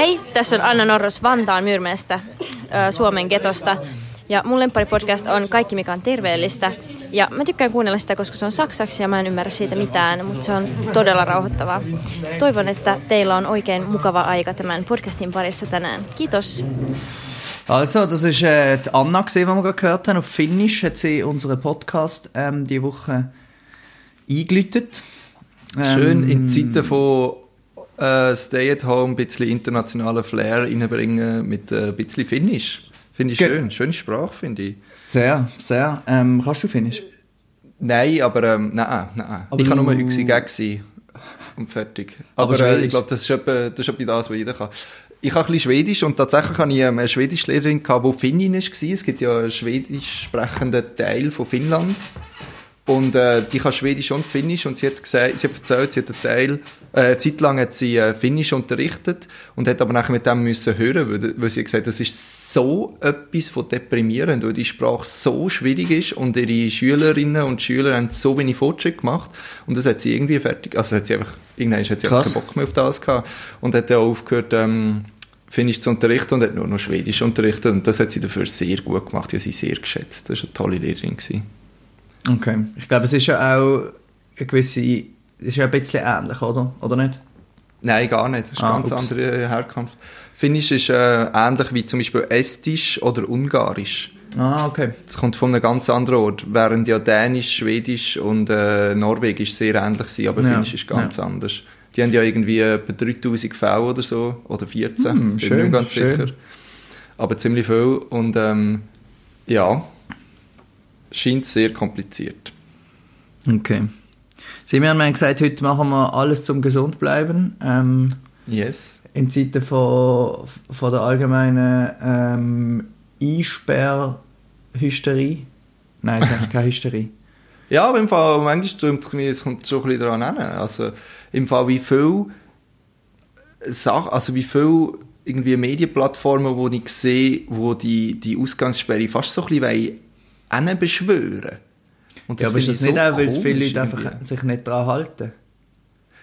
Hei, tässä on Anna Norros Vantaan Myyrmeestä, Suomen getosta. Ja mun podcast on Kaikki, mikä on terveellistä. Ja mä tykkään kuunnella sitä, koska se on saksaksi ja mä en ymmärrä siitä mitään, mutta se on todella rauhoittavaa. Toivon, että teillä on oikein mukava aika tämän podcastin parissa tänään. Kiitos! Also, das ist äh, die Anna, die wir gerade gehört haben. Auf Finnisch hat sie unseren Podcast ähm, die Woche eingeläutet. Ähm, Schön in Zeiten von äh, Stay at Home ein bisschen internationalen Flair reinbringen mit äh, ein bisschen Finnisch. Finde ich schön. Schöne Sprache, finde ich. Sehr, sehr. Ähm, kannst du Finnisch? Nein, aber ähm, nein, nein. Aber ich kann nur Yxi Gag und fertig. Aber, aber äh, ich glaube, das ist etwa, das ist etwa das, was jeder kann. Ich habe ein bisschen Schwedisch und tatsächlich hatte ich ähm, eine Schwedischlehrerin, die Finnin war. Es gibt ja einen schwedisch sprechenden Teil von Finnland. Und äh, die kann Schwedisch und Finnisch und sie hat gesagt, sie hat erzählt, sie hat einen Teil, eine Zeit lang hat sie äh, Finnisch unterrichtet und hat aber nachher mit dem müssen hören, weil, weil sie gesagt, das ist so etwas von deprimierend, weil die Sprache so schwierig ist und ihre Schülerinnen und Schüler haben so wenig Fortschritt gemacht und das hat sie irgendwie fertig, also hat sie einfach, irgendwann hat sie Krass. keinen Bock mehr auf das gehabt und hat dann aufgehört, ähm, Finnisch zu unterrichten und hat nur noch Schwedisch unterrichtet und das hat sie dafür sehr gut gemacht, die hat sie sehr geschätzt. Das war eine tolle Lehrerin. Gewesen. Okay. Ich glaube, es ist ja auch eine gewisse, ist ja ein bisschen ähnlich, oder? Oder nicht? Nein, gar nicht. Das ist ah, eine ganz ups. andere Herkunft. Finnisch ist äh, ähnlich wie zum Beispiel Estisch oder Ungarisch. Ah, okay. Das kommt von einem ganz anderen Ort, während ja Dänisch, Schwedisch und äh, Norwegisch sehr ähnlich sind, aber ja. Finnisch ist ganz ja. anders. Die haben ja irgendwie etwa 3000 V oder so, oder 14, hm, bin schön, nicht ganz schön. sicher. Aber ziemlich viel und ähm, ja, scheint sehr kompliziert. Okay. Simon, wir haben gesagt, heute machen wir alles zum gesund bleiben. Ähm, yes. In Zeiten von, von der allgemeinen ähm, Einsperrhysterie. Nein, keine Hysterie. ja, aber im Fall, manchmal kommt es kommt schon ein bisschen daran an. Also, im Fall, wie viel Sachen, also wie viel irgendwie Medienplattformen, wo ich sehe, wo die, die Ausgangssperre fast so ein bisschen beschwören und das Ja, aber ist das nicht so auch, weil es viele Leute einfach sich nicht daran halten?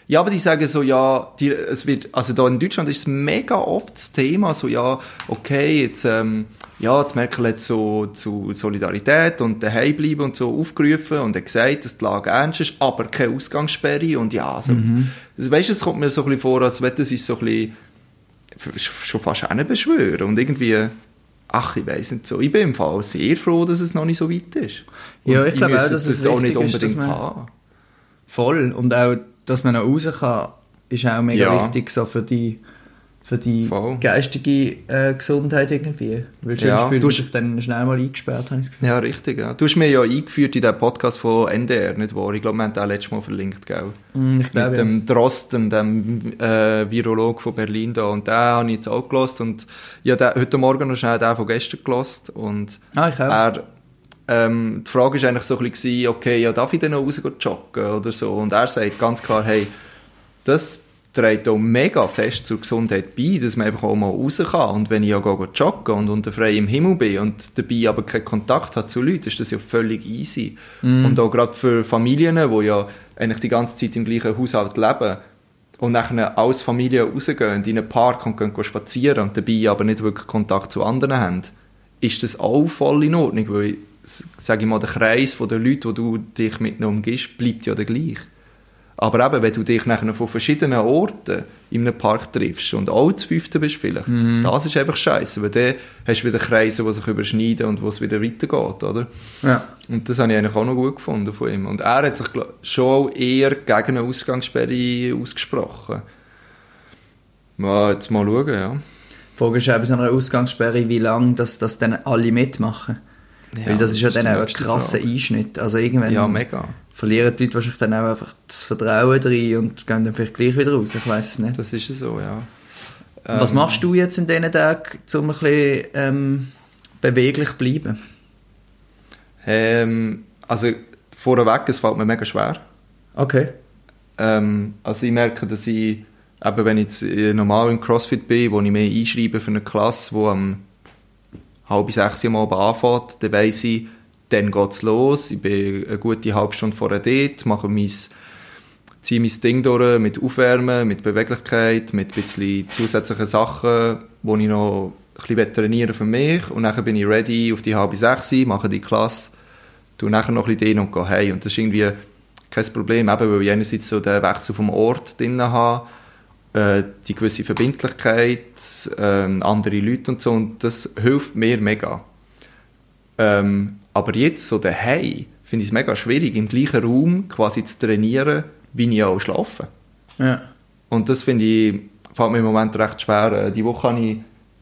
Ja, aber die sagen so, ja, die, es wird, also da in Deutschland ist es mega oft das Thema, so, ja, okay, jetzt, ähm, ja, die Merkel hat so zu Solidarität und daheim bleiben und so aufgerufen und hat gesagt, dass die Lage ernst ist, aber keine Ausgangssperre und ja, also, mhm. weißt du, es kommt mir so ein bisschen vor, als wenn das ist so ein bisschen, schon fast beschwören und irgendwie, Ach, ich weiß nicht so. Ich bin im Fall sehr froh, dass es noch nicht so weit ist. Und ja, ich glaube auch, dass es auch nicht unbedingt ist, haben. Voll. Und auch, dass man noch raus kann, ist auch mega ja. wichtig so für die für die Voll. geistige äh, Gesundheit irgendwie. Weil sonst ja, fühlt man sich dann schnell mal eingesperrt, habe ich das Gefühl. Ja, richtig. Ja. Du hast mir ja eingeführt in den Podcast von NDR, nicht wahr? Ich glaube, wir haben den letztes Mal verlinkt, gell? Mm, ich glaube, Mit dem ja. Drosten, dem äh, Virolog von Berlin da. Und den habe ich jetzt auch gelost und ich habe heute Morgen noch schnell den von gestern gelost und ah, ich auch. er ähm, die Frage war eigentlich so ein bisschen, okay, ja, darf ich denn noch raus joggen oder so? Und er sagt ganz klar, hey, das trägt auch mega fest zur Gesundheit bei, dass man einfach auch mal raus kann. Und wenn ich ja gehe joggen und unter freiem Himmel bin und dabei aber keinen Kontakt hat zu Leuten, ist das ja völlig easy. Mm. Und auch gerade für Familien, die ja eigentlich die ganze Zeit im gleichen Haushalt leben und nachher als Familie rausgehen, in einen Park und gehen spazieren und dabei aber nicht wirklich Kontakt zu anderen haben, ist das auch voll in Ordnung, weil, sage ich mal, der Kreis der Leute, wo du dich mit umgibst, bleibt ja der gleiche. Aber eben, wenn du dich nachher von verschiedenen Orten in einem Park triffst und auch zu fünften bist vielleicht, mhm. das ist einfach scheiße, weil dann hast du wieder Kreise, die sich überschneiden und wo es wieder weitergeht, oder? Ja. Und das habe ich eigentlich auch noch gut gefunden von ihm. Und er hat sich schon eher gegen eine Ausgangssperre ausgesprochen. Mal, jetzt mal schauen, ja. Die Frage ist eben so einer Ausgangssperre, wie lange das, das dann alle mitmachen. Ja, Weil das ist ja dann auch ein krasser Einschnitt. Also irgendwann ja, mega. Verlieren die Leute wahrscheinlich dann auch einfach das Vertrauen drin und gehen dann vielleicht gleich wieder raus. Ich weiß es nicht. Das ist so, ja. Ähm, Was machst du jetzt in diesen Tagen, um ein bisschen ähm, beweglich zu bleiben? Ähm, also vorweg, es fällt mir mega schwer. Okay. Ähm, also ich merke, dass ich, eben wenn ich jetzt normal im CrossFit bin, wo ich mehr einschreibe für eine Klasse, die am halb sechs Uhr am Abend anfängt, dann weiss ich, dann geht es los. Ich bin eine gute halbe Stunde vorher dort, mache mein ziehe mein Ding durch mit Aufwärmen, mit Beweglichkeit, mit ein bisschen zusätzlichen Sachen, wo ich noch ein bisschen trainieren für mich und dann bin ich ready auf die halbe sechs, mache die Klasse, tue nachher noch ein bisschen und gehe heim und das ist irgendwie kein Problem, eben weil ich einerseits so den Wechsel vom Ort drin habe, äh, die gewisse Verbindlichkeit, äh, andere Leute und so und das hilft mir mega. Ähm, aber jetzt so daheim finde ich es mega schwierig, im gleichen Raum quasi zu trainieren, wie ich auch schlafe. Ja. Und das finde ich, fällt mir im Moment recht schwer. Äh, die Woche habe ich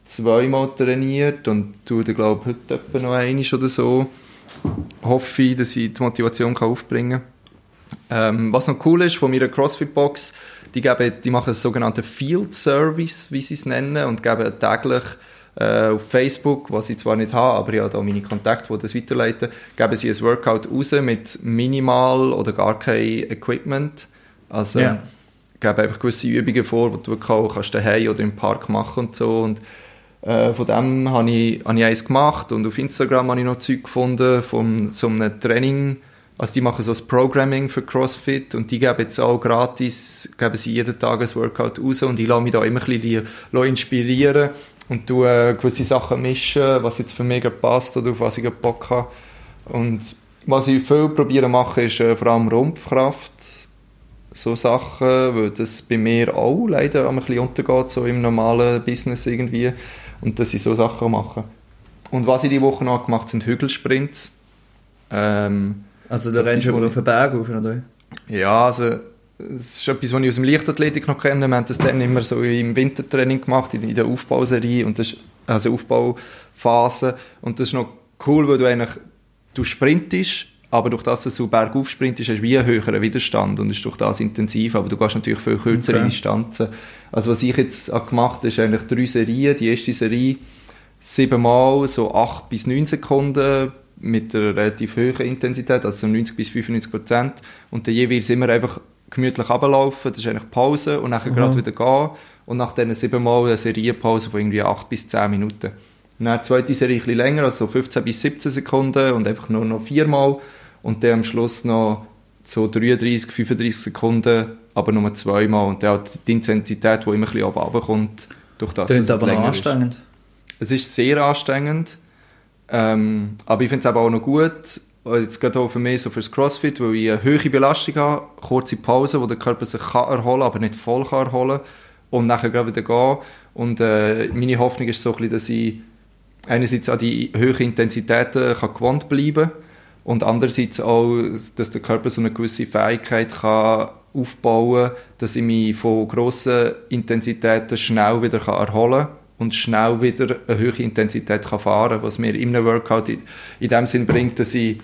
zweimal trainiert und tue glaube ich, heute noch einmal oder so. Hoffe ich, dass ich die Motivation kann aufbringen kann. Ähm, was noch cool ist von meiner CrossFit-Box, die, geben, die machen einen sogenannten Field Service, wie sie es nennen, und geben täglich äh, auf Facebook, was ich zwar nicht habe, aber ich habe da meine Kontakte, die das weiterleiten, geben sie ein Workout raus mit minimal oder gar kein Equipment. Also yeah. geben einfach gewisse Übungen vor, die du wirklich auch kannst daheim oder im Park machen und so. Und äh, von dem habe ich, habe ich eins gemacht und auf Instagram habe ich noch Zeug gefunden von so einem Training, also die machen so das Programming für CrossFit und die geben jetzt auch gratis, geben sie jeden Tag ein Workout raus und ich lasse mich da immer ein bisschen inspirieren und du äh, gewisse Sachen mischen, was jetzt für mich passt oder auf was ich Bock habe. Und was ich viel probiere machen, ist äh, vor allem Rumpfkraft, so Sachen, weil das bei mir auch leider ein bisschen untergeht, so im normalen Business irgendwie. Und dass ich so Sachen mache. Und was ich die Woche noch gemacht habe, sind Hügelsprints. Ähm, also da rennst du aber auf den Berg auf, oder? Ja, also das ist etwas, was ich aus dem Leichtathletik noch kenne. Wir haben das dann immer so im Wintertraining gemacht, in der Aufbauserie, und das ist, also Aufbauphase. Und das ist noch cool, weil du eigentlich, du sprintest, aber durch das, dass du bergauf sprintest, hast du wie einen höheren Widerstand und ist durch das intensiv, aber du gehst natürlich viel kürzere okay. Distanzen. Also was ich jetzt gemacht habe, ist eigentlich drei Serien. Die erste Serie siebenmal so acht bis neun Sekunden mit einer relativ hohen Intensität, also 90 bis 95 Prozent. Und dann jeweils immer einfach gemütlich runterlaufen, das ist eigentlich Pause und dann mhm. gerade wieder gehen. Und nach diesen siebenmal eine Serienpause von irgendwie 8 bis 10 Minuten. Und dann die zweite Serie ein bisschen länger, also 15 bis 17 Sekunden und einfach nur noch viermal. Und dann am Schluss noch so 33, 35 Sekunden, aber nur zweimal. Und dann hat die Intensität, die immer ein bisschen runterkommt, durch das, Klingt dass es aber anstrengend. Ist. Es ist sehr anstrengend. Ähm, aber ich finde es auch noch gut, jetzt gerade auch für mich so fürs Crossfit, weil ich eine hohe Belastung habe, kurze Pause, wo der Körper sich kann erholen kann, aber nicht voll kann erholen und nachher gerade wieder gehen. Und äh, meine Hoffnung ist so ein bisschen, dass ich einerseits an die hohen Intensitäten kann gewohnt bleiben und andererseits auch, dass der Körper so eine gewisse Fähigkeit kann aufbauen kann, dass ich mich von grossen Intensitäten schnell wieder erholen kann und schnell wieder eine höhere Intensität kann fahren kann, was mir in einem Workout in, in dem Sinn bringt, dass ich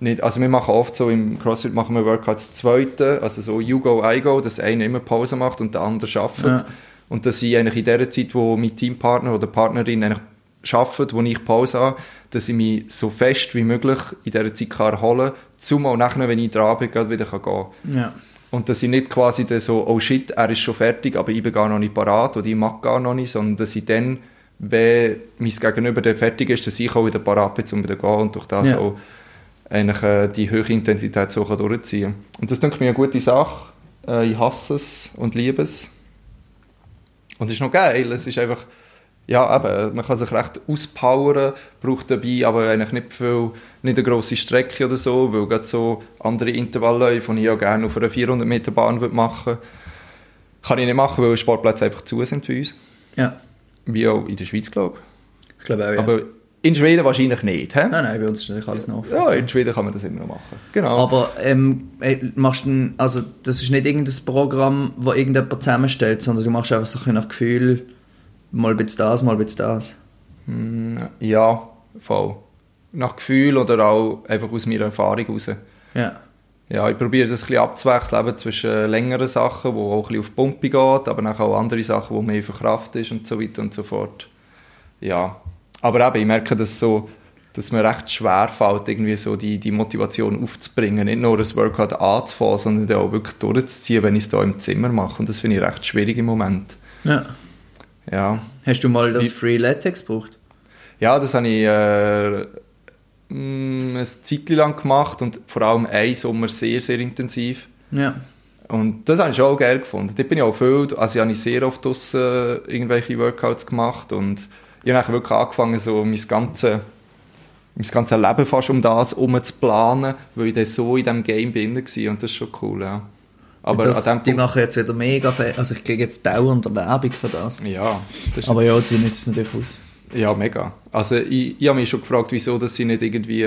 nicht, also wir machen oft so, im CrossFit machen wir Workouts zweite, also so you go, I go, dass einer immer Pause macht und der andere arbeitet. Ja. Und dass ich eigentlich in der Zeit, wo mein Teampartner oder Partnerin eigentlich arbeitet, wo ich Pause habe, dass ich mich so fest wie möglich in dieser Zeit kann erholen kann, zumal nachher, wenn ich dran bin, wieder gehen kann. Ja. Und dass ich nicht quasi so, oh shit, er ist schon fertig, aber ich bin gar noch nicht parat oder ich mag gar noch nicht, sondern dass ich dann, wenn mein Gegenüber dann fertig ist, dass ich auch wieder parat bin, um wieder zu gehen und durch das ja. auch eigentlich äh, die hohe Intensität so kann durchziehen Und das denke ich mir eine gute Sache. Äh, ich hasse es und liebe es. Und es ist noch geil, es ist einfach ja, eben, man kann sich recht auspowern, braucht dabei aber eigentlich nicht viel, nicht eine grosse Strecke oder so, weil gerade so andere Intervallläufe, die ich ja gerne auf einer 400 Meter Bahn machen würde, kann ich nicht machen, weil Sportplätze einfach zu sind bei uns. Ja. Wie auch in der Schweiz, glaube ich. Ich glaube auch, ja. Aber in Schweden wahrscheinlich nicht, hä? Nein, nein, bei uns ist natürlich alles noch Ja, in Schweden kann man das immer noch machen. Genau. Aber ähm, machst du, also das ist nicht irgendein Programm, das irgendjemand zusammenstellt, sondern du machst einfach so ein bisschen nach Gefühl mal ein bisschen das, mal ein bisschen das. Hm, ja, voll. Nach Gefühl oder auch einfach aus meiner Erfahrung heraus. Ja. Ja, ich probiere das ein bisschen abzuwechseln zwischen längeren Sachen, wo auch ein bisschen auf die Pumpe geht, aber auch andere Sachen, wo mehr für Kraft ist und so weiter und so fort. Ja, aber eben, ich merke, dass so dass mir recht schwer fällt, irgendwie so die, die Motivation aufzubringen, nicht nur das Workout anzufangen, sondern auch wirklich durchzuziehen, wenn ich es hier im Zimmer mache. Und das finde ich recht schwierig im Moment. Ja. Ja. Hast du mal das Free Latex gebraucht? Ja, das habe ich äh, mm, eine Zeit lang gemacht und vor allem einen Sommer sehr, sehr intensiv. Ja. Und das habe ich auch geil gefunden. Dort bin ich auch viel, also ich habe sehr oft draussen irgendwelche Workouts gemacht und ich habe wirklich angefangen, so mein ganzes mein ganzes Leben fast um das herum zu planen, weil ich dann so in diesem Game bin und das ist schon cool, ja. Aber das, an dem die Punkt, machen jetzt wieder mega also ich kriege jetzt dauernd Werbung für das. Ja. Das Aber ja, die nutzen es natürlich aus. Ja, mega. Also ich, ich habe mich schon gefragt, wieso dass sie nicht irgendwie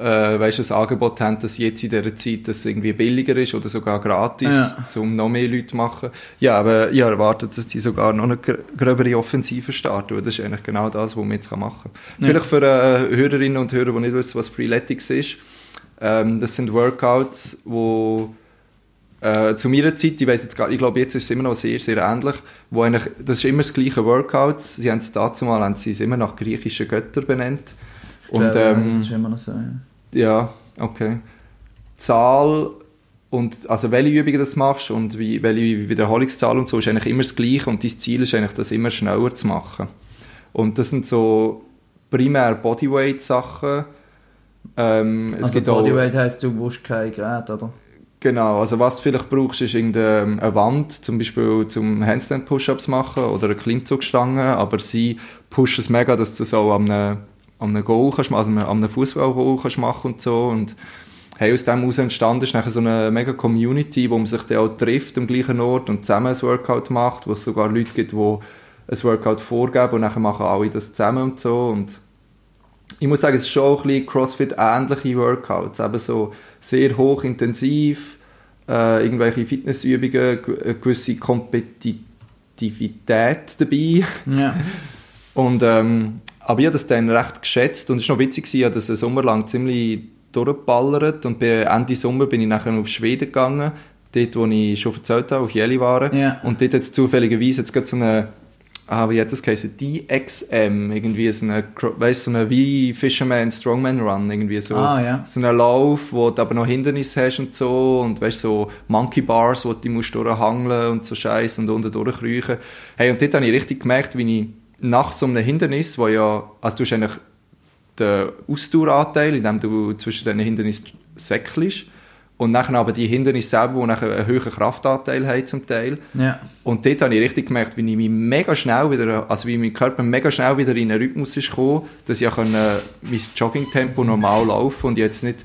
äh, weißt, ein Angebot haben, dass jetzt in dieser Zeit das irgendwie billiger ist oder sogar gratis, ja. um noch mehr Leute zu machen. Ja, aber ich erwarte, dass die sogar noch eine gröbere Offensive starten, das ist eigentlich genau das, was man jetzt machen kann. Ja. Vielleicht für äh, Hörerinnen und Hörer, die nicht wissen, was Freeletics ist, ähm, das sind Workouts, wo äh, zu meiner Zeit, ich weiß jetzt gar, ich glaube jetzt ist es immer noch sehr, sehr ähnlich, wo eigentlich, das ist immer das gleiche Workout, sie haben es dazu mal, haben sie es immer nach griechischen Göttern benannt. Und, ähm, das ist immer noch so, ja. Ja, okay. Zahl und also welche Übungen du machst und wie, welche Wiederholungszahl und so ist eigentlich immer das Gleiche und dein Ziel ist eigentlich, das immer schneller zu machen. Und das sind so primär Bodyweight-Sachen. Ähm, also Bodyweight heisst, du musst kein Gerät, oder? Genau, also was du vielleicht brauchst, ist irgendeine Wand, zum Beispiel zum Handstand-Push-Ups machen oder eine Klimmzugstange, aber sie pushen es mega, dass du so an einem an einem Goal kannst, also an einem Fußballgoal kannst machen und so und hey, aus dem heraus entstanden ist nachher so eine mega Community, wo man sich dann auch trifft am gleichen Ort und zusammen ein Workout macht, wo es sogar Leute gibt, die ein Workout vorgeben und nachher machen alle das zusammen und so und ich muss sagen, es ist schon ein bisschen Crossfit-ähnliche Workouts, eben so sehr hochintensiv, äh, irgendwelche Fitnessübungen, eine gewisse Kompetitivität dabei. Ja. Und ähm, aber ich habe das dann recht geschätzt und es war noch witzig, ich habe das einen Sommer lang ziemlich durchgeballert und bei Ende Sommer bin ich nachher auf Schweden gegangen, dort, wo ich schon erzählt habe, auf Jeli waren. Yeah. Und dort hat es zufälligerweise jetzt gerade so eine, ah, wie hat das geheißen, DXM, irgendwie so eine, weißt so eine wie Fisherman Strongman Run, irgendwie so, ah, yeah. so ein Lauf, wo du aber noch Hindernisse hast und so und weißt so Monkey Bars, wo du musst durchhangeln und so Scheiß und unten durchkriechen. Hey, und dort habe ich richtig gemerkt, wie ich nach so einem Hindernis, wo ja, also du hast eigentlich den Ausdaueranteil, indem du zwischen diesen Hindernissen säckelst, und nachher aber die Hindernisse selber, die nachher einen höheren Kraftanteil haben zum Teil. Ja. Und dort habe ich richtig gemerkt, wie ich mich mega schnell wieder, also wie mein Körper mega schnell wieder in einen Rhythmus ist gekommen, dass ich auch mein Joggingtempo normal laufen und jetzt nicht,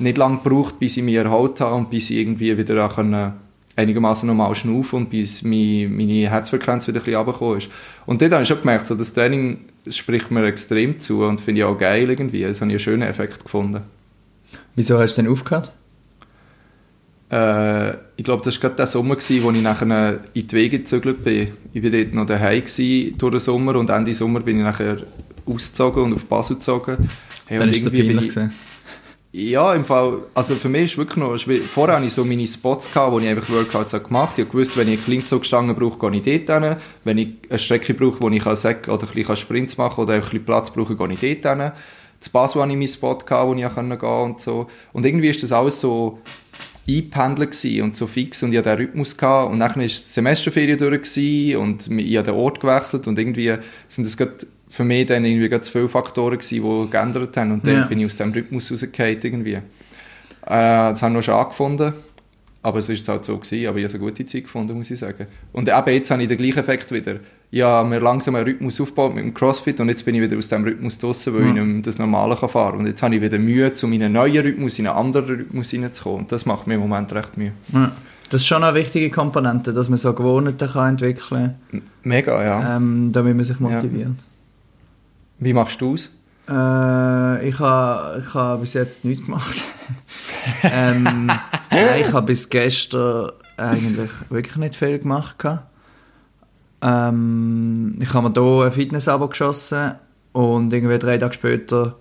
nicht lange gebraucht, bis ich mich erholt habe und bis ich irgendwie wieder auch einigermaßen normal schnaufen und bis meine, meine Herzfrequenz wieder ein bisschen runtergekommen ist. Und dort habe ich schon gemerkt, so das Training spricht mir extrem zu und finde ich auch geil irgendwie. Das habe ich einen schönen Effekt gefunden. Wieso hast du denn aufgehört? Äh, ich glaube, das war gerade der Sommer, gewesen, wo ich nachher in die Wege gezögert bin. Ich war dort noch daheim gewesen, durch den Sommer und Ende Sommer bin ich nachher ausgezogen und auf Basel gezogen. Hey, Dann und irgendwie bin ich, gewesen. Ja, im Fall, also für mich ist wirklich noch, vorher hatte ich so meine Spots, gehabt, wo ich einfach Workouts habe gemacht habe. Ich wusste, wenn ich eine Klimmzugstange brauche, gehe ich dort hin. Wenn ich eine Strecke brauche, wo ich Sack oder ein bisschen Sprints machen kann oder ein bisschen Platz brauche, gehe ich dort hin. Zu Basel hatte ich meinen Spot, gehabt, wo ich gehen konnte und so. Und irgendwie ist das alles so eingependelt und so fix und ich hatte den Rhythmus gehabt. Und dann war die Semesterferien durch und ich habe den Ort gewechselt und irgendwie sind das gerade für mich dann irgendwie ganz viele Faktoren gewesen, die geändert haben und dann ja. bin ich aus dem Rhythmus rausgefallen irgendwie. Äh, das haben wir schon angefunden, aber es war halt so gewesen, aber ich habe eine gute Zeit gefunden, muss ich sagen. Und eben jetzt habe ich den gleichen Effekt wieder. Ich habe mir langsam einen Rhythmus aufgebaut mit dem Crossfit und jetzt bin ich wieder aus dem Rhythmus draussen, weil ja. ich nicht mehr das Normale kann fahren kann. Und jetzt habe ich wieder Mühe, zu meinem neuen Rhythmus in einen anderen Rhythmus hineinzukommen. Und das macht mir im Moment recht Mühe. Ja. Das ist schon eine wichtige Komponente, dass man so Gewohnheiten kann entwickeln kann. Mega, ja. Ähm, damit man sich motiviert. Ja. Wie machst du es? Äh, ich habe ich ha bis jetzt nichts gemacht. ähm, ich habe bis gestern eigentlich wirklich nicht viel gemacht. Ähm, ich habe mir hier ein Fitness-Abo geschossen und irgendwie drei Tage später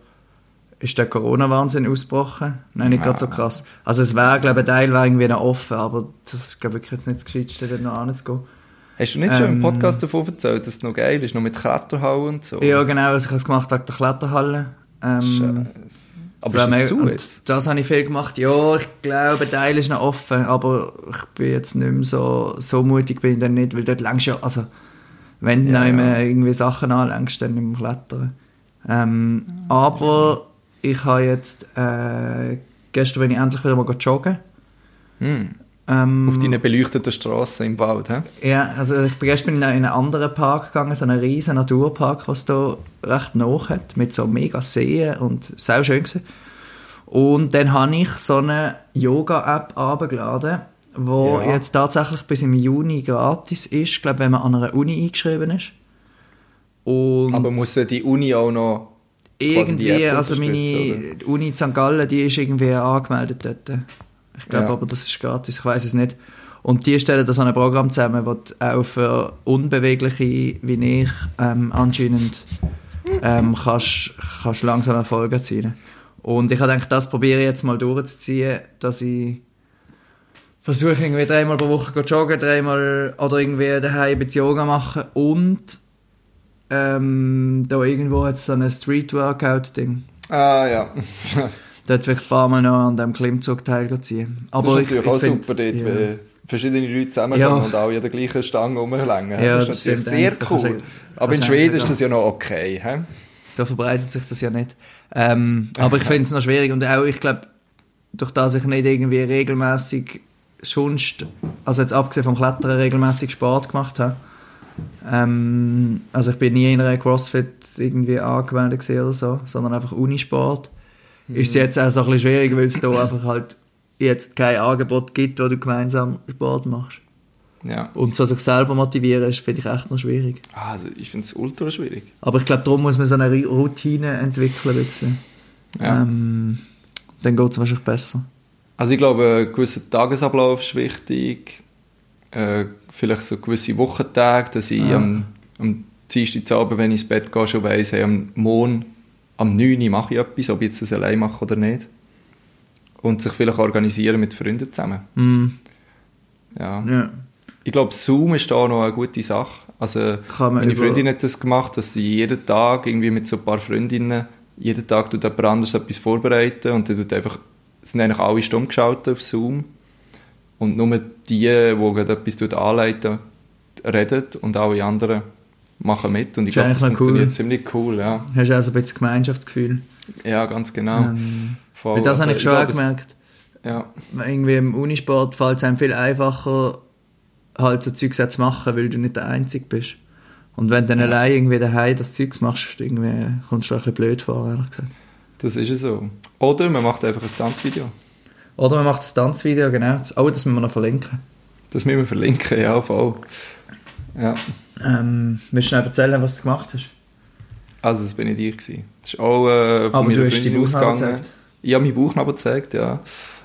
ist der Corona-Wahnsinn ausgebrochen. Nein, nicht ja. gerade so krass. Also es wäre, glaube ich, ein Teil wäre irgendwie noch offen, aber das ist, glaube ich, jetzt nicht das Gescheiteste, dort noch anzugehen. Hast du nicht ähm, schon im ähm, Podcast davon erzählt, dass es noch geil ist, noch mit Kletterhalle und so? Ja, genau, also ich habe es gemacht wegen der Kletterhalle. Ähm, aber ist das zu jetzt? Das habe ich viel gemacht. Ja, ich glaube, Teil ist noch offen, aber ich bin jetzt nicht mehr so, so mutig bin ich dann nicht, weil dort längst ja, also wenn du ja, ja. irgendwie Sachen anlängst, dann nicht mehr klettern. Ähm, ja, aber ich habe jetzt, äh, gestern bin ich endlich wieder mal joggen. Hm. Ähm, Auf deinen beleuchteten Straßen im Wald, hä? Ja, also ich bin gestern in einen anderen Park gegangen, so einen riesen Naturpark, was da recht nach hat, mit so mega Seen und sehr schön gewesen. Und dann habe ich so eine Yoga-App abgeladen, wo ja. jetzt tatsächlich bis im Juni gratis ist, glaube wenn man an einer Uni eingeschrieben ist. Und Aber muss die Uni auch noch irgendwie, also meine oder? Uni St. Gallen, die ist irgendwie angemeldet dort. Ich glaube ja. aber, das ist gratis, ich weiß es nicht. Und die stellen da so ein Programm zusammen, das auch für Unbewegliche wie ich ähm, anscheinend ähm, kannst, kannst langsam Erfolge erzielen. Und ich habe gedacht, das probiere ich jetzt mal durchzuziehen, dass ich versuche irgendwie dreimal pro Woche zu joggen, dreimal oder irgendwie daheim ein Yoga machen und ähm, da irgendwo jetzt so ein Street-Workout-Ding. Ah, ja. Dort vielleicht ein paar Mal noch an diesem Klimmzug teilziehen. Aber das ist natürlich ich, ich auch super dort, ja. weil verschiedene Leute zusammenkommen ja. und alle an der gleichen Stange rumlängen. Ja, das, das ist natürlich sehr cool. Aber in Schweden ist das ja noch okay. He? Da verbreitet sich das ja nicht. Ähm, aber ich finde es noch schwierig und auch, ich glaube, durch das ich nicht irgendwie regelmäßig sonst, also jetzt abgesehen vom Klettern, regelmäßig Sport gemacht habe, ähm, also ich bin nie in einer CrossFit irgendwie angemeldet oder so, sondern einfach Unisport. Ist es jetzt auch so ein bisschen schwierig, weil es da einfach halt jetzt kein Angebot gibt, wo du gemeinsam Sport machst. Ja. Und so sich selber motivieren, ist, finde ich echt noch schwierig. Ah, also ich finde es ultra schwierig. Aber ich glaube, darum muss man so eine Routine entwickeln. Bisschen. Ja. Ähm, dann geht es wahrscheinlich besser. Also ich glaube, ein gewisser Tagesablauf ist wichtig. Äh, vielleicht so gewisse Wochentage, dass ich ja. am, am Dienstagabend, wenn ich ins Bett gehe, schon weiss, hey, am Morgen, am 9 Uhr mache ich etwas, ob ich jetzt das allein mache oder nicht. Und sich vielleicht organisieren mit Freunden zusammen. Mm. Ja. ja. Ich glaube, Zoom ist da noch eine gute Sache. Also, meine Freundin hat das gemacht, dass sie jeden Tag irgendwie mit so ein paar Freundinnen jeden Tag tut jemand anderes etwas vorbereiten und dann tut einfach, sind eigentlich alle stumm geschaltet auf Zoom und nur die, die gerade etwas anleiten, reden und alle anderen machen mit. Und ich glaube, das funktioniert cool. ziemlich cool. Ja. Hast du also ein bisschen Gemeinschaftsgefühl? Ja, ganz genau. Ähm, Voll. Das also, habe ich schon ich gemerkt. Ja. Irgendwie im Unisport fällt es einem viel einfacher, halt so Zeugs zu machen, weil du nicht der Einzige bist. Und wenn du dann ja. allein irgendwie daheim das Zeugs machst, irgendwie kommst du ein bisschen blöd vor, ehrlich gesagt. Das ist ja so. Oder man macht einfach ein Tanzvideo. Oder man macht ein Tanzvideo, genau. Oh, das müssen wir noch verlinken. Das müssen wir verlinken, ja, voll. Ja. Ähm, willst du noch erzählen, was du gemacht hast? Also, das bin ich dir gewesen. Das ist auch äh, von Aber meiner Freundin ausgegangen. Ich habe meinen Bauchnabel gezeigt, ja.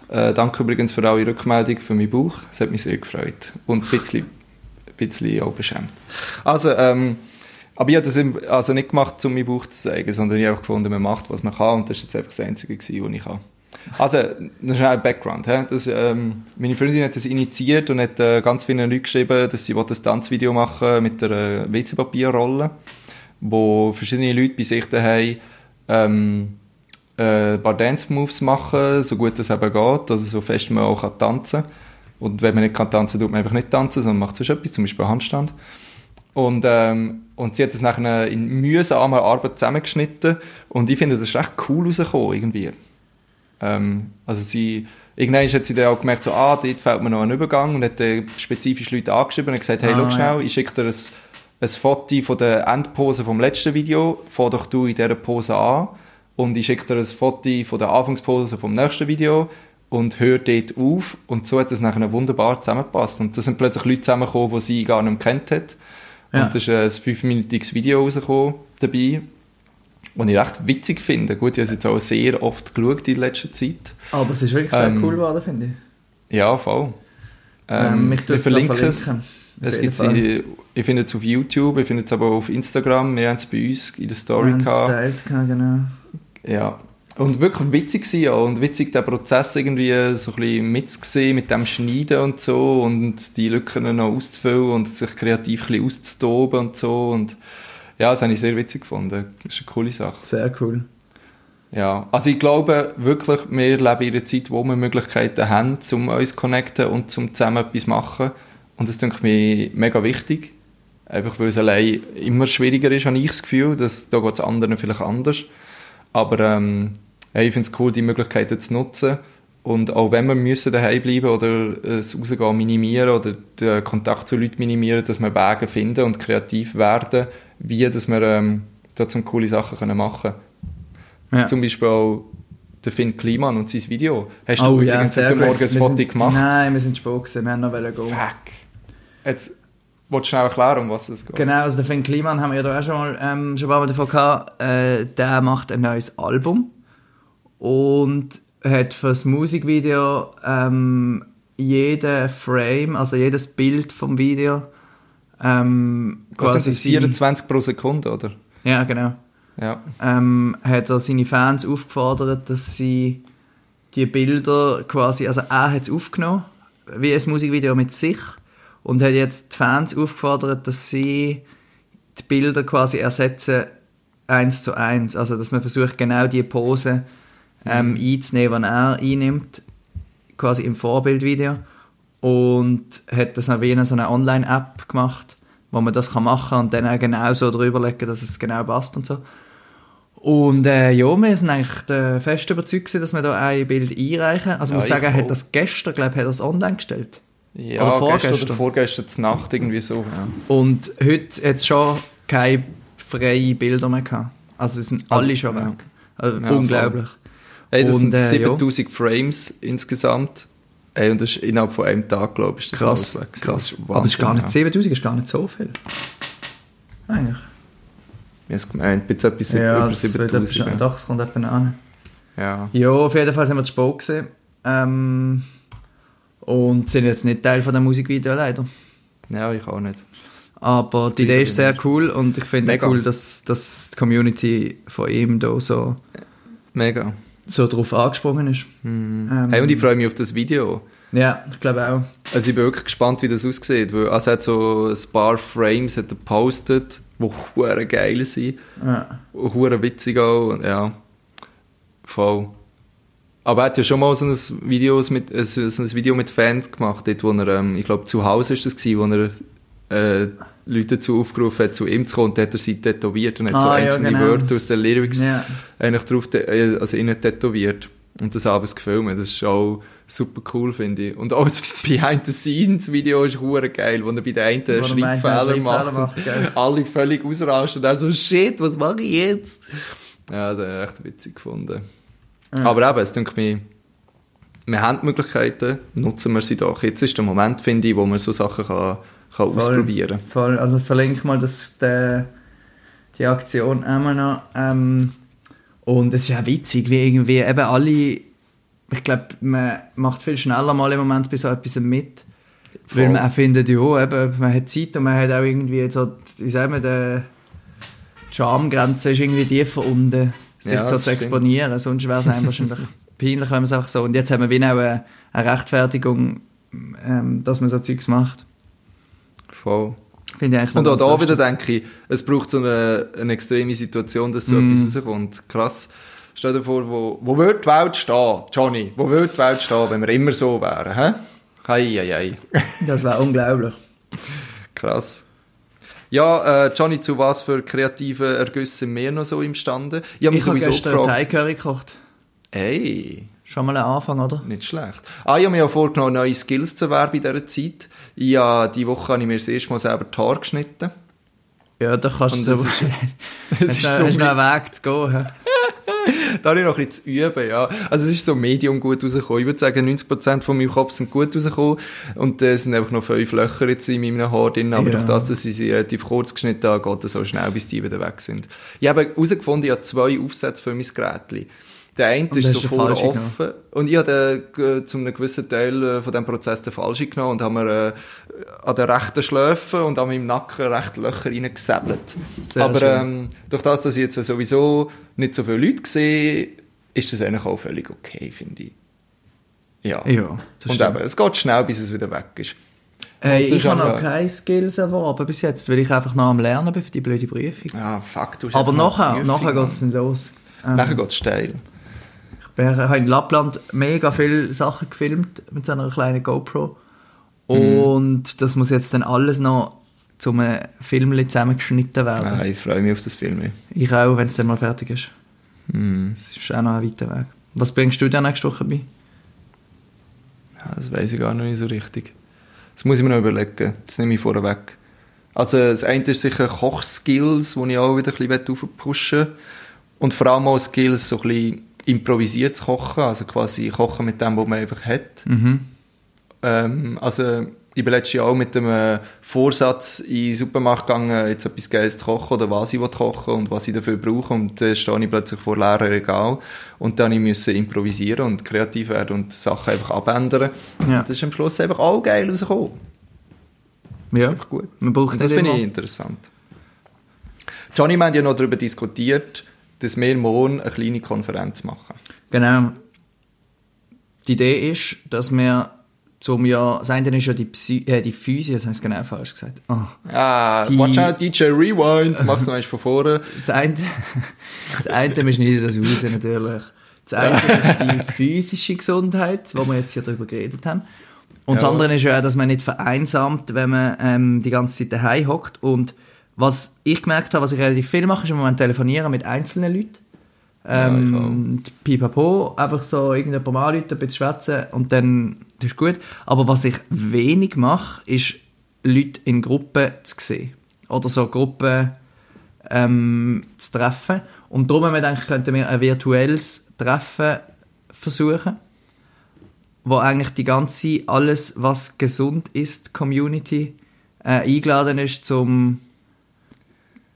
Äh, danke übrigens für eure Rückmeldung für meinen Bauch. Es hat mich sehr gefreut. Und ein bisschen, ein bisschen auch beschämt. Also, ähm, aber ich habe das also nicht gemacht, um meinen Bauch zu zeigen, sondern ich habe gefunden, man macht, was man kann. Und das war jetzt einfach das Einzige, gewesen, was ich kann. Also, das ist ein Background. He? Das, ähm, meine Freundin hat das initiiert und hat äh, ganz vielen Leuten geschrieben, dass sie ein Tanzvideo machen mit einer WC-Papierrolle, wo verschiedene Leute bei sich daheim ähm, äh, ein paar Dance-Moves machen, so gut es eben geht, also so fest man auch kann tanzen Und wenn man nicht kann tanzen, tut man einfach nicht tanzen, sondern macht sonst etwas, zum Beispiel Handstand. Und, ähm, und sie hat das nachher in mühsamer Arbeit zusammengeschnitten und ich finde, das ist echt cool rausgekommen, irgendwie. Ähm, also sie, irgendwann hat sie dann auch gemerkt, so, ah, dort fällt mir noch ein Übergang und hat dann spezifisch Leute angeschrieben und gesagt, hey, ah, schau schnell, ja. ich schicke dir ein, ein Foto von der Endpose vom letzten Video, fahr doch du in dieser Pose an und ich schicke dir ein Foto von der Anfangspose vom nächsten Video und hör dort auf und so hat das nachher wunderbar zusammengepasst und da sind plötzlich Leute zusammengekommen, die sie gar nicht kennt hat ja. und da ist ein fünfminütiges Video rausgekommen dabei was ich recht witzig finde. Gut, ich habe es jetzt auch sehr oft geschaut in letzter Zeit. Aber es ist wirklich sehr ähm, cool geworden, finde ich. Ja, voll. Ähm, ähm, mich wir verlinken es. Es gibt sie, ich finde es auf YouTube, ich finde es aber auch auf Instagram. Wir haben es bei uns in der Story gehabt. genau. Ja. Und wirklich witzig war ja. Und witzig, den Prozess irgendwie so ein bisschen mitzusehen mit dem Schneiden und so und die Lücken noch auszufüllen und sich kreativ ein bisschen auszutoben und so. Und ja, das habe ich sehr witzig gefunden. Das ist eine coole Sache. Sehr cool. Ja, also ich glaube wirklich, wir leben in einer Zeit, wo wir Möglichkeiten haben, um uns zu connecten und zum zusammen etwas zu machen. Und das denke ich mega wichtig. Einfach weil es allein immer schwieriger ist, habe ich das Gefühl. Dass, da geht es anderen vielleicht anders. Aber ähm, ich finde es cool, die Möglichkeiten zu nutzen Und auch wenn wir müssen daheim bleiben oder das Rausgehen minimieren oder den Kontakt zu Leuten minimieren, dass wir Wege finden und kreativ werden, wie dass wir ähm, trotzdem coole Sachen können machen können. Ja. Zum Beispiel auch der Finn Kliman und sein Video. Hast oh, du ja, übrigens heute Morgen ein Foto gemacht? Nein, wir sind spät gewesen, wir haben noch gehen. Fuck. Jetzt Wolltest du schnell erklären, um was es geht? Genau, also der Finn Kliman haben wir ja da auch schon mal, ähm, schon mal davon gehabt. Äh, der macht ein neues Album und hat für das Musikvideo ähm, jeden Frame, also jedes Bild vom Video ähm, quasi das 24 pro Sekunde, oder? Ja, genau. Ja. Ähm, hat er seine Fans aufgefordert, dass sie die Bilder quasi, also er hat es aufgenommen, wie ein Musikvideo mit sich und hat jetzt die Fans aufgefordert, dass sie die Bilder quasi ersetzen eins zu eins, also dass man versucht genau die Pose ähm, mhm. einzunehmen, die er einnimmt, quasi im Vorbildvideo und hat das dann wie in so eine Online-App gemacht, wo man das kann machen und dann auch genau so drüber legen, dass es genau passt und so. Und äh, ja, wir sind eigentlich fest überzeugt, dass wir da ein Bild einreichen. Also ich muss sagen, er hat das gestern, glaube ich, hat das online gestellt. Ja, oder vorgestern. Gestern oder vorgestern Nacht irgendwie so. Ja. Und heute hat es schon keine freien Bilder mehr gehabt. Also es sind also, alle schon weg. Also ja, unglaublich. Hey, das und, sind äh, 7000 ja. Frames insgesamt. Ey, und das ist innerhalb von einem Tag, glaube ich, das krass. Krass. Das Aber das ist gar nicht, 7000 ist gar nicht so viel. Eigentlich. Ich habe gemeint, bis etwas ja, über 7000. Ja, doch, es kommt eben an. Ja. Ja, auf jeden Fall sind wir zu spät gesehen. Ähm, und sind jetzt nicht Teil von der Musikvideo leider. Ja, ich auch nicht. Aber das die Idee ist sehr cool und ich finde cool, dass, dass die Community von ihm da so, Mega. So drauf angesprungen ist. Mhm. Ähm, hey, und ich freue mich auf das Video. Ja, ich glaube auch. Also ich bin wirklich gespannt, wie das aussieht. Weil, also er hat so ein paar Frames hat er gepostet, die hure geil sind. Ja. Hure witzig auch. Und, ja, voll. Aber er hat ja schon mal so ein, Videos mit, äh, so ein Video mit Fans gemacht, dort, wo er, ähm, ich glaube, zu Hause ist das gewesen, wo er äh, Leute dazu aufgerufen hat, zu ihm zu kommen, und hat er sie tätowiert und hat ah, so einzelne ja, genau. Wörter aus den Lyrics ja. eigentlich drauf, äh, also innen tätowiert. Und das abends gefilmt. Das ist auch super cool, finde ich. Und auch das Behind-the-Scenes-Video ist hure geil, wo er bei den einen Schreibfehler macht. macht alle völlig ausrasten und er so, shit, was mache ich jetzt? Ja, das habe ich echt witzig gefunden. Mhm. Aber eben, es denke mir, wir haben die Möglichkeiten, nutzen wir sie doch. Jetzt ist der Moment, finde ich, wo man so Sachen kann, kann voll, ausprobieren kann. Voll, also verlinke mal das, die, die Aktion einmal noch. Ähm, und es ist ja witzig, wie irgendwie eben alle, ich glaube, man macht viel schneller mal im Moment bei so etwas mit. Voll. Weil man auch findet, ja, eben, man hat Zeit und man hat auch irgendwie so, wie sagen wir, die Charmgrenze ist irgendwie tiefer unten sich ja, so zu exponieren. Sonst wäre es einem wahrscheinlich peinlich, wenn man es einfach so. Und jetzt haben wir wie auch eine, eine Rechtfertigung, ähm, dass man so Zeugs macht. Voll. Finde ich eigentlich Und auch da lustig. wieder denke ich, es braucht so eine, eine extreme Situation, dass so mm. etwas rauskommt. Krass. Stell dir vor, wo, wo würde die Welt stehen, Johnny? Wo würde die Welt stehen, wenn wir immer so wären? Hä? Hei, hei, hei. das wäre unglaublich. Krass. Ja, äh, Johnny, zu was für kreativen Ergüssen mehr noch so imstande? Ich habe hab gestern Thai-Curry gekocht. Ey. Schon mal ein Anfang, oder? Nicht schlecht. Ah, ich habe mir ja vorgenommen, neue Skills zu erwerben in dieser Zeit. Ja, die Woche habe ich mir das erste Mal selber die Haare geschnitten. Ja, da kannst du... Das ist, das ist so noch einen Weg zu gehen. da habe ich noch ein bisschen zu üben, ja. Also es ist so medium gut rausgekommen. Ich würde sagen, 90% von meinem Kopf sind gut rausgekommen und es äh, sind einfach noch fünf Löcher jetzt in meinem Haar drin, aber ja. durch das, dass ich sie relativ kurz geschnitten habe, geht es so schnell, bis die wieder weg sind. Ich habe herausgefunden, ich habe zwei Aufsätze für mein Gerät. Der eine ist so voll offen. Genommen. Und ich habe äh, zu einem gewissen Teil äh, von diesem Prozess den falschen genommen und habe mir äh, an der rechten Schläfe und an meinem Nacken recht Löcher reingesäbelt. Aber ähm, durch das, dass ich jetzt sowieso nicht so viele Leute sehe, ist das eigentlich auch völlig okay, finde ich. Ja. ja und eben, es geht schnell, bis es wieder weg ist. Äh, ich habe noch keine Skills erworben bis jetzt, weil ich einfach noch am Lernen bin für die blöde Prüfung. Ah, fuck, du Aber nachher, nachher geht es dann los. Ähm, nachher geht es steil. Ich habe in Lappland mega viele Sachen gefilmt mit so einer kleinen GoPro. Mhm. Und mm. das muss jetzt dann alles noch zum Film zusammengeschnitten werden. Ah, ich freue mich auf das Film. Ich auch, wenn es dann mal fertig ist. Mm. Das ist auch noch ein weiter Weg. Was bringst du dir nächste Woche bei? Ja, das weiß ich gar noch nicht so richtig. Das muss ich mir noch überlegen. Das nehme ich vorweg. Also das eine ist sicher Kochskills, die ich auch wieder ein bisschen aufpushen will. Und vor allem auch Skills, so ein bisschen improvisiert zu kochen, also quasi kochen mit dem, was man einfach hat. Mhm. Ähm, also ich bin letztes Jahr auch mit dem Vorsatz in den Supermarkt gegangen, jetzt etwas Geiles zu kochen oder was ich kochen und was ich dafür brauche und dann stehe ich plötzlich vor leeren Regal und dann musste ich improvisieren und kreativ werden und Sachen einfach abändern. Ja. Das ist am Schluss einfach auch geil rausgekommen. Ja, gut. Man braucht das finde ich interessant. Johnny, wir haben ja noch darüber diskutiert, dass wir morgen eine kleine Konferenz machen. Genau. Die Idee ist, dass wir zum ja, das eine ist ja die, Psy äh, die Physik, das heißt genau falsch gesagt. Oh. Ah, die, watch out, DJ Rewind, mach's noch von vorne. Das eine, das eine, wir schneiden das raus natürlich. Das eine ist die physische Gesundheit, wo wir jetzt hier darüber geredet haben. Und ja. das andere ist ja auch, dass man nicht vereinsamt, wenn man ähm, die ganze Zeit daheim hockt. Und was ich gemerkt habe, was ich relativ viel mache, ist im Moment telefonieren mit einzelnen Leuten. Ähm, ja, pipapo, einfach so irgendjemand anrufen, ein bisschen schwätzen und dann das ist gut. Aber was ich wenig mache, ist Leute in Gruppen zu sehen. Oder so Gruppen ähm, zu treffen. Und darum haben wir gedacht, könnten wir ein virtuelles Treffen versuchen, wo eigentlich die ganze, alles was gesund ist, Community äh, eingeladen ist zum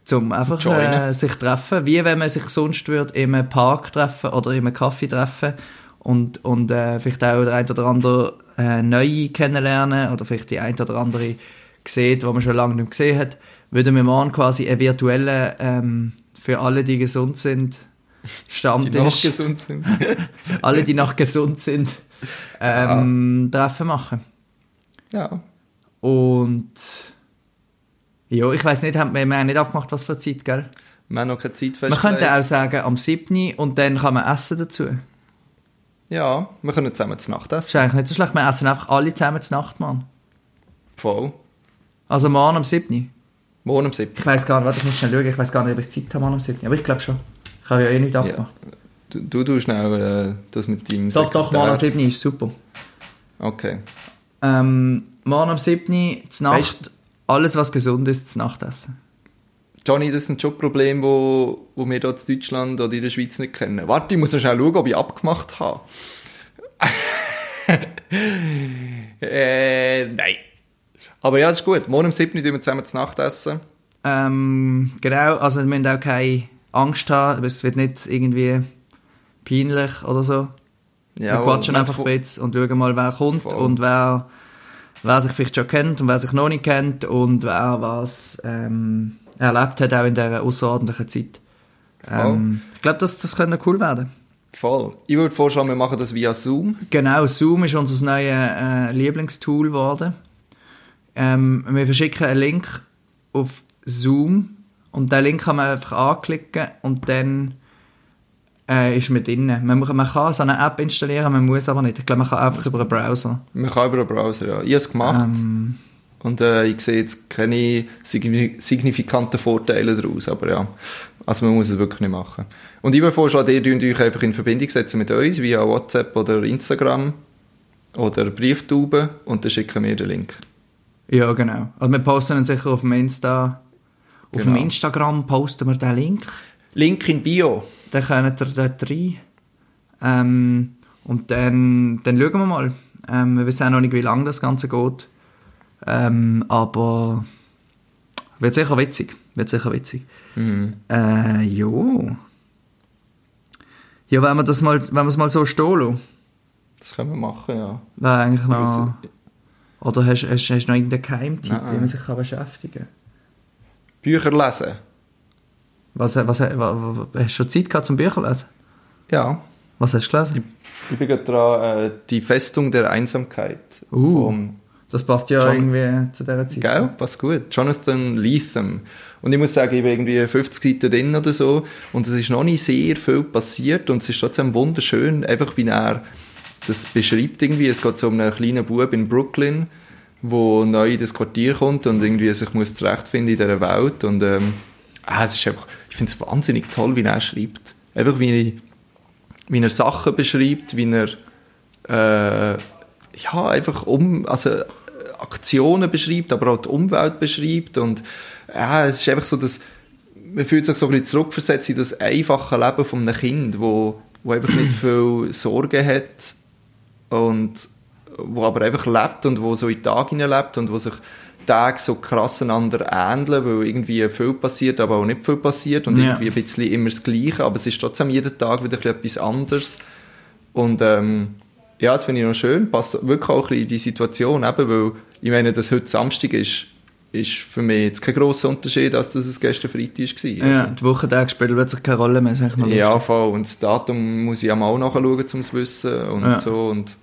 zum einfach äh, sich treffen, wie wenn man sich sonst würde einem Park treffen oder einem Kaffee treffen und, und äh, vielleicht auch der ein oder andere äh, Neue kennenlernen oder vielleicht die ein oder andere sieht, die man schon lange nicht gesehen hat, würden wir morgen quasi einen virtuellen, ähm, für alle, die gesund sind, Stammtisch. Die noch gesund sind. alle, die noch gesund sind, ähm, ja. Treffen machen. Ja. Und ja, ich weiß nicht, wir haben nicht abgemacht, was für Zeit, gell? Wir haben noch keine Zeit festgelegt. Man könnte auch sagen, am 7. und dann kann man essen dazu. Ja, wir können zusammen zu Nacht essen. Ist eigentlich nicht so schlecht, wir essen einfach alle zusammen zu Nacht, Mann. Voll. Also morgen am 7. Morgen am 7. Ich weiß gar nicht, warte, ich muss schnell schauen, ich weiß gar nicht, ob ich Zeit habe morgen am 7. Aber ich glaube schon. Ich habe ja eh nichts abgemacht. Ja. Du, du tust schnell äh, das mit deinem Doch, Sekretär. doch, morgen am 7. ist super. Okay. Ähm, morgen am 7. zu Nacht... Weißt, alles, was gesund ist, zu Nacht essen. Johnny, das sind schon Probleme, wo, wo wir hier in Deutschland oder in der Schweiz nicht kennen. Warte, ich muss noch schnell schauen, ob ich abgemacht habe. äh, nein. Aber ja, das ist gut. Morgen um 7 Uhr wir zusammen zu Nacht essen. Ähm, genau, also wir müssen auch keine Angst haben, es wird nicht irgendwie peinlich oder so. Ja, wir quatschen einfach ein bisschen und schauen mal, wer kommt voll. und wer wer sich vielleicht schon kennt und wer sich noch nicht kennt und wer was ähm, erlebt hat, auch in dieser außerordentlichen Zeit. Ähm, ich glaube, das, das könnte cool werden. Voll. Ich würde vorschlagen, wir machen das via Zoom. Genau, Zoom ist unser neues äh, Lieblingstool geworden. Ähm, wir verschicken einen Link auf Zoom und den Link kann man einfach anklicken und dann äh, ist mit drin. Man, man kann so eine App installieren, man muss aber nicht. Ich glaube, man kann einfach über einen Browser. Man kann über einen Browser, ja. Ich habe es gemacht. Ähm, und äh, ich sehe jetzt keine signifikanten Vorteile daraus, aber ja. Also man muss es wirklich nicht machen. Und ich würde vorschlagen, ihr könnt euch einfach in Verbindung setzen mit uns via WhatsApp oder Instagram oder Brieftube und dann schicken wir den Link. Ja, genau. Also wir posten ihn sicher auf dem Insta. Auf genau. dem Instagram posten wir den Link. Link in Bio. Dann könnt ihr dort rein. Ähm, und dann, dann schauen wir mal. Ähm, wir wissen auch noch nicht, wie lange das Ganze geht. Ähm, aber wird sicher witzig. Wird sicher witzig. Mhm. Äh, jo. Ja, wenn wir das mal, wenn wir es mal so stehen lassen. Das können wir machen, ja. Wäre eigentlich noch... Oder hast, du noch irgendeinen Geheimtipp, wie man sich kann beschäftigen kann? Bücher lesen. Was, was, was, was, hast du schon Zeit gehabt zum Bücher lesen? Ja. Was hast du gelesen? Ich, ich bin gerade dran, äh, Die Festung der Einsamkeit. Uh, vom das passt ja John, irgendwie zu dieser Zeit. Gell, passt gut. Jonathan Lethem. Und ich muss sagen, ich bin irgendwie 50 Seiten drin oder so und es ist noch nicht sehr viel passiert und es ist trotzdem wunderschön, einfach wie er das beschreibt irgendwie. Es geht so um einen kleinen Bub in Brooklyn, wo neu in das Quartier kommt und irgendwie sich muss zurechtfinden in dieser Welt und ähm, ah, es ist einfach, ich finde es wahnsinnig toll, wie er schreibt. Einfach wie, wie er Sachen beschreibt, wie er äh, ja, einfach um, also Aktionen beschreibt, aber auch die Umwelt beschreibt und ja, es ist einfach so, dass man fühlt sich so ein bisschen zurückversetzt in das einfache Leben von einem Kind, wo, wo einfach nicht viel Sorgen hat und wo aber einfach lebt und wo so in den Tag lebt und wo sich Tage so krass einander ähneln, weil irgendwie viel passiert, aber auch nicht viel passiert und ja. irgendwie ein bisschen immer das Gleiche, aber es ist trotzdem jeden Tag wieder etwas anderes und ähm, ja, das finde ich noch schön, passt wirklich auch ein bisschen in die Situation, eben, weil ich meine, dass heute Samstag ist, ist für mich jetzt kein grosser Unterschied, als dass es gestern Freitag war. Ja, also, die Wochentage spielen plötzlich keine Rolle mehr, sag ich mal. Ja, voll. Und das Datum muss ich auch nachschauen, um es zu wissen und ja. so. Und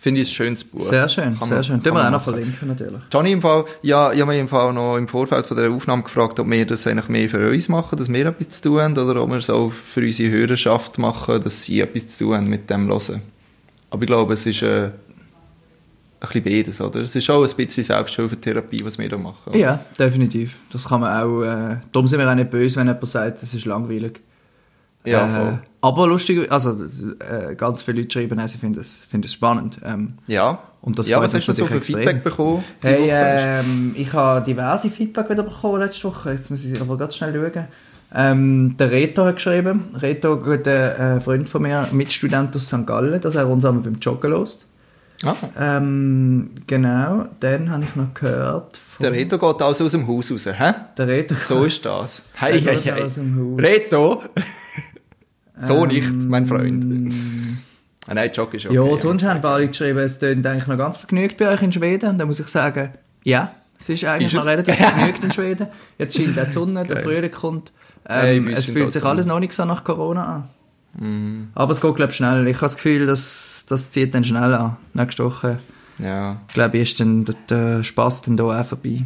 finde ich ein schönes Buch. Sehr schön, kann sehr man, schön. Tun wir auch noch verlinken, natürlich. Johnny, im Fall, ja, ich habe mich im Fall noch im Vorfeld von der Aufnahme gefragt, ob wir das eigentlich mehr für uns machen, dass wir etwas zu tun haben, oder ob wir es auch für unsere Hörerschaft machen, dass sie etwas zu tun haben mit dem Hören. Aber ich glaube, es ist äh, ein bisschen beides, oder? Es ist auch ein bisschen Selbsthilfetherapie, was wir da machen. Oder? Ja, definitiv. Das kann man auch, äh, darum sind wir auch nicht böse, wenn jemand sagt, es ist langweilig. Ja, äh, voll. aber lustig, also äh, ganz viele Leute schreiben, sie finden es, finden es spannend. Ähm, ja. Und das ja, was hast du so für Feedback bekommen? Hey, ähm, ich habe diverse Feedback wieder bekommen letzte Woche. Jetzt muss ich aber ganz schnell schauen. Ähm, der Reto hat geschrieben, Reto, ein äh, Freund von mir, Mitstudent aus St. Gallen, dass er uns einmal beim Joggen lässt. Ah. Ähm, genau, dann habe ich noch gehört. Der Reto geht also aus dem Haus raus, hä? Der Reto So ist das. Hey, hey, hey. Reto! So ähm, nicht, mein Freund. ah, nein, Jog ist okay. Ja, sonst haben alle geschrieben, es klingt eigentlich noch ganz vergnügt bei euch in Schweden. Und dann muss ich sagen, ja, es ist eigentlich ist noch relativ vergnügt in Schweden. Jetzt scheint die Sonne, der Frühling kommt. Ähm, hey, es fühlt sich alles noch nicht so nach Corona an. Mm. Aber es geht, glaube ich, schnell. Ich habe das Gefühl, dass das zieht dann schnell an. Nächste Woche. Ja. Ich glaube, ist dann der Spass dann hier auch vorbei.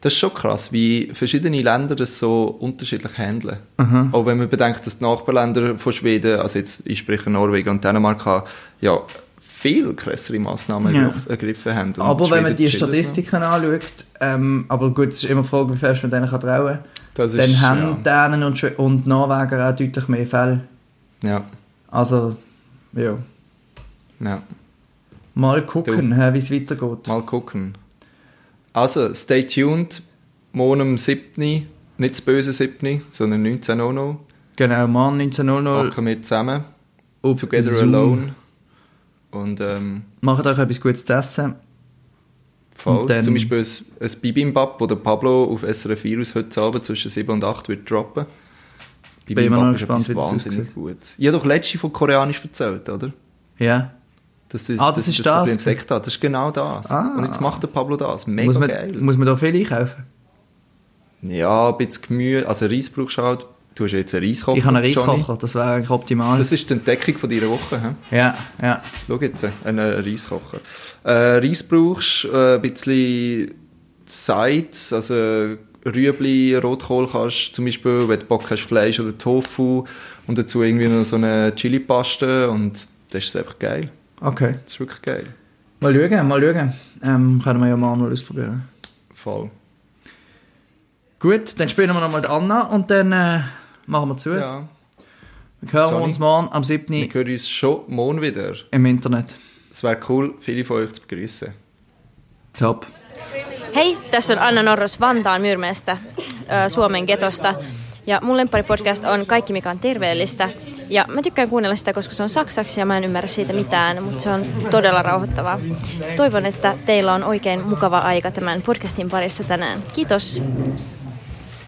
Das ist schon krass, wie verschiedene Länder das so unterschiedlich handeln. Mhm. Auch wenn man bedenkt, dass die Nachbarländer von Schweden, also jetzt, ich spreche Norwegen und Dänemark, ja, viel krassere Massnahmen ja. ergriffen haben. Aber wenn man die Statistiken anschaut, ähm, aber gut, es ist immer die Frage, wie fest man denen trauen kann. Dann ist, haben ja. Dänen und, und Norweger auch deutlich mehr Fälle. Ja. Also, ja. Ja. Mal gucken, wie es weitergeht. Mal gucken. Also, stay tuned. Morgen am 7. Nicht das böse 7., sondern 19.00. Genau, morgen 19.00. Packen wir zusammen. Auf Together Zoom. Alone. Und, ähm, Macht euch etwas Gutes zu essen. Voll. Dann, Zum Beispiel ein, ein Bibimbap, das Pablo auf SRF Virus heute Abend zwischen 7 und 8 wird droppen. Bibimbap bin ist gespannt, wahnsinnig gut. Ich habe doch letzte von Koreanisch erzählt, oder? Ja. Dass das, ah, das, das ist das? das entdeckt hat. Das ist genau das. Ah. Und jetzt macht der Pablo das. Mega muss man, geil. Muss man da viel einkaufen? Ja, ein bisschen Gemüse. Also Reis brauchst du halt. Du hast jetzt einen Reiskocher. Ich habe einen Reiskocher, das wäre eigentlich optimal. Das ist die Entdeckung von deiner Woche. He? Ja, ja. Schau jetzt, einen Reiskocher. Äh, Reis brauchst du, äh, ein bisschen Salz, also Rüebli, Rotkohl kannst zum Beispiel, wenn du Bock hast, Fleisch oder Tofu und dazu irgendwie noch so eine Chili-Paste und das ist einfach geil. Okay. Das ist wirklich geil. Mal schauen, mal schauen. Ähm, können wir ja mal ausprobieren. Voll. Gut, dann spielen wir nochmal Anna und dann... Äh machen wir zu. Ja. Wir hören Johnny, uns morgen am 7. Wir hören uns schon morgen wieder. Im Internet. Es wäre cool, viele von euch zu begrüßen. Top. Hei, tässä on Anna Norros Vantaan Myyrmeestä, Suomen getosta. Ja mun podcast on Kaikki mikä on terveellistä. Ja mä tykkään kuunnella sitä, koska se on saksaksi ja mä en ymmärrä siitä mitään, mutta se on todella rauhoittavaa. Toivon, että teillä on oikein mukava aika tämän podcastin parissa tänään. Kiitos!